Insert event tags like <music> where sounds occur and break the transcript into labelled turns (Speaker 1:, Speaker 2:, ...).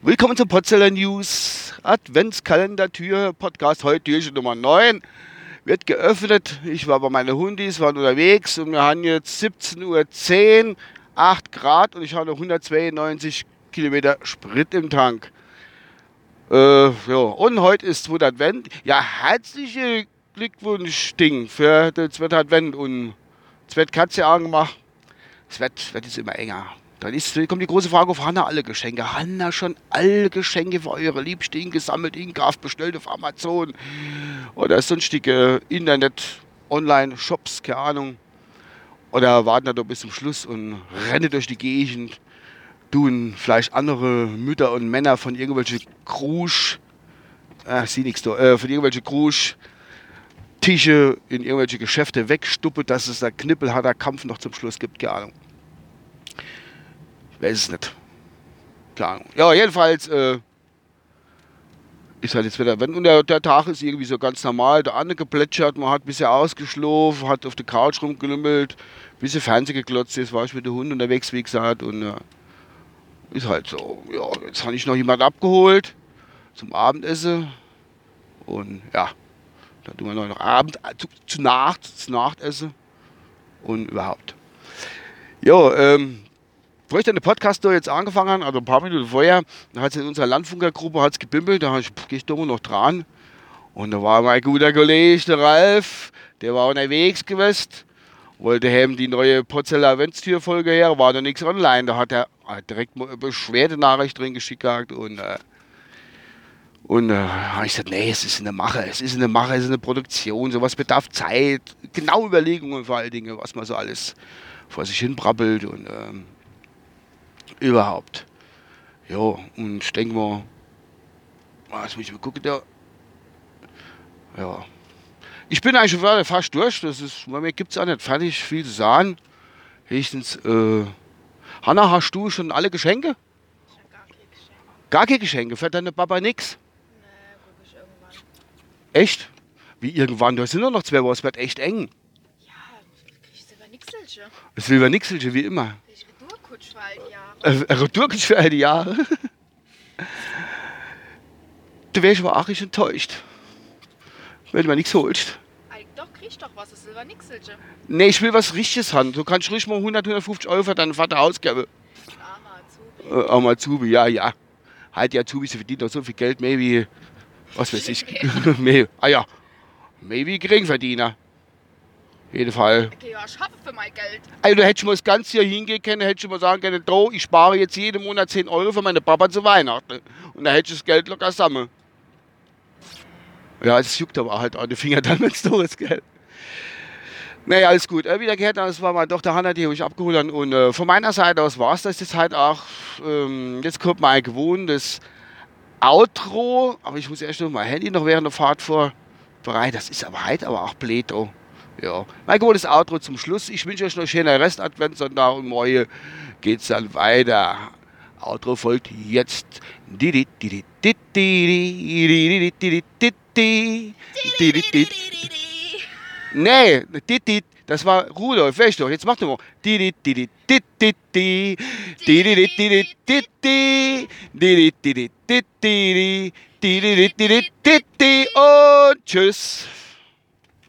Speaker 1: Willkommen zum Potzeller News Adventskalender-Tür Podcast. Heute Türchen Nummer 9. Wird geöffnet. Ich war bei meinen Hundis, waren unterwegs und wir haben jetzt 17.10 Uhr, 8 Grad und ich habe noch 192 Kilometer Sprit im Tank. Äh, ja. Und heute ist 2. Advent. Ja, herzliche Glückwunsch, Ding, für den 2. Advent und wird Katze angemacht. Es wird, wird jetzt immer enger. Dann ist, kommt die große Frage auf Hanna alle Geschenke. Hanna schon alle Geschenke für eure Liebsten gesammelt, Inkauf, bestellt auf Amazon oder sonstige Internet, Online-Shops, keine Ahnung. Oder warten da bis zum Schluss und rennen durch die Gegend, tun vielleicht andere Mütter und Männer von irgendwelchen Krusch, äh, sie nichts da, äh, von irgendwelchen Krusch, Tische in irgendwelche Geschäfte wegstuppe, dass es da knüppelharter Kampf noch zum Schluss gibt, keine Ahnung. Ich weiß es nicht. Keine Ahnung. Ja, jedenfalls äh, ist halt jetzt wieder, wenn und der, der, Tag ist irgendwie so ganz normal, der Anne geplätschert, man hat ein bisschen ausgeschlafen, hat auf der Couch rumgelümmelt, ein bisschen Fernsehen geglotzt, jetzt war ich mit dem Hund unterwegs, wie gesagt, und äh, ist halt so. Ja, jetzt habe ich noch jemand abgeholt zum Abendessen und ja, dann tun wir noch Abend, äh, zu, zu Nacht, zu Nachtessen und überhaupt. Ja, ähm, wo ich dann den Podcast da jetzt angefangen habe, also ein paar Minuten vorher, da hat es in unserer Landfunkergruppe hat's gebimmelt, da gehe ich da noch dran. Und da war mein guter Kollege, der Ralf, der war unterwegs gewesen, wollte haben die neue Potzeller Adventstür-Folge her, war da nichts online. Da hat er direkt mal eine Beschwerdenachricht drin geschickt und äh, und äh, habe ich gesagt, nee, es ist eine Mache, es ist eine Mache, es ist eine Produktion, sowas bedarf Zeit, genau Überlegungen vor allen Dingen, was man so alles vor sich hin brabbelt und ähm, überhaupt. Ja, und ich denke mal, ah, jetzt muss ich mal gucken, da. Ja. Ich bin eigentlich schon fast durch, das ist, mir gibt es auch nicht fertig viel zu sagen. Höchstens, äh, Hanna, hast du schon alle Geschenke?
Speaker 2: Gar keine Geschenke.
Speaker 1: Gar keine Geschenke, für deine Papa nix? Echt? Wie irgendwann? Da sind nur noch zwei Wochen, es wird echt eng.
Speaker 2: Ja, ich Silbernixelche.
Speaker 1: Silbernixelche, wie immer.
Speaker 2: Ich Retourkutsch für all die Jahre.
Speaker 1: Äh, Retourkutsch für Jahre. da wäre ich aber auch nicht enttäuscht. Wenn du mir nichts holst.
Speaker 2: Doch, krieg ich doch was, das Silbernixelche.
Speaker 1: Nee, ich will was Richtiges haben. Du kannst ruhig mal 100, 150 Euro für deinen Vater ausgeben.
Speaker 2: Armer Azubi.
Speaker 1: Äh, Armer Azubi, ja, ja. Halt die Azubis verdienen doch so viel Geld, mehr wie was weiß ich, <laughs> mehr, ah ja, mehr wie Geringverdiener. Jeden Fall.
Speaker 2: Okay, ja, ich habe für mein Geld.
Speaker 1: Also, du hättest mal das ganze Jahr hingehen können, hättest du mal sagen können, do, ich spare jetzt jeden Monat 10 Euro für meine Papa zu Weihnachten. Und dann hättest du das Geld locker sammeln. Ja, es juckt aber halt an den Finger <laughs> dann, wenn es da ist, gell. Naja, alles gut. Äh, wieder gehört, das war meine Tochter Hanna, die habe ich abgeholt. Und äh, von meiner Seite aus war es das jetzt halt auch. Ähm, jetzt kommt mein gewohntes Outro, aber ich muss erst noch mein Handy noch während der Fahrt vorbereiten. Das ist aber halt aber auch blöd. Oh. Ja. Mein gutes Outro zum Schluss. Ich wünsche euch noch einen schönen Rest-Adventssonntag und morgen geht es dann weiter. Outro folgt jetzt. Nee, das war Rudolf, weißt du, jetzt mach doch mal. Didi, didi, didi, didi, didi, didi, didi, oh, tschüss.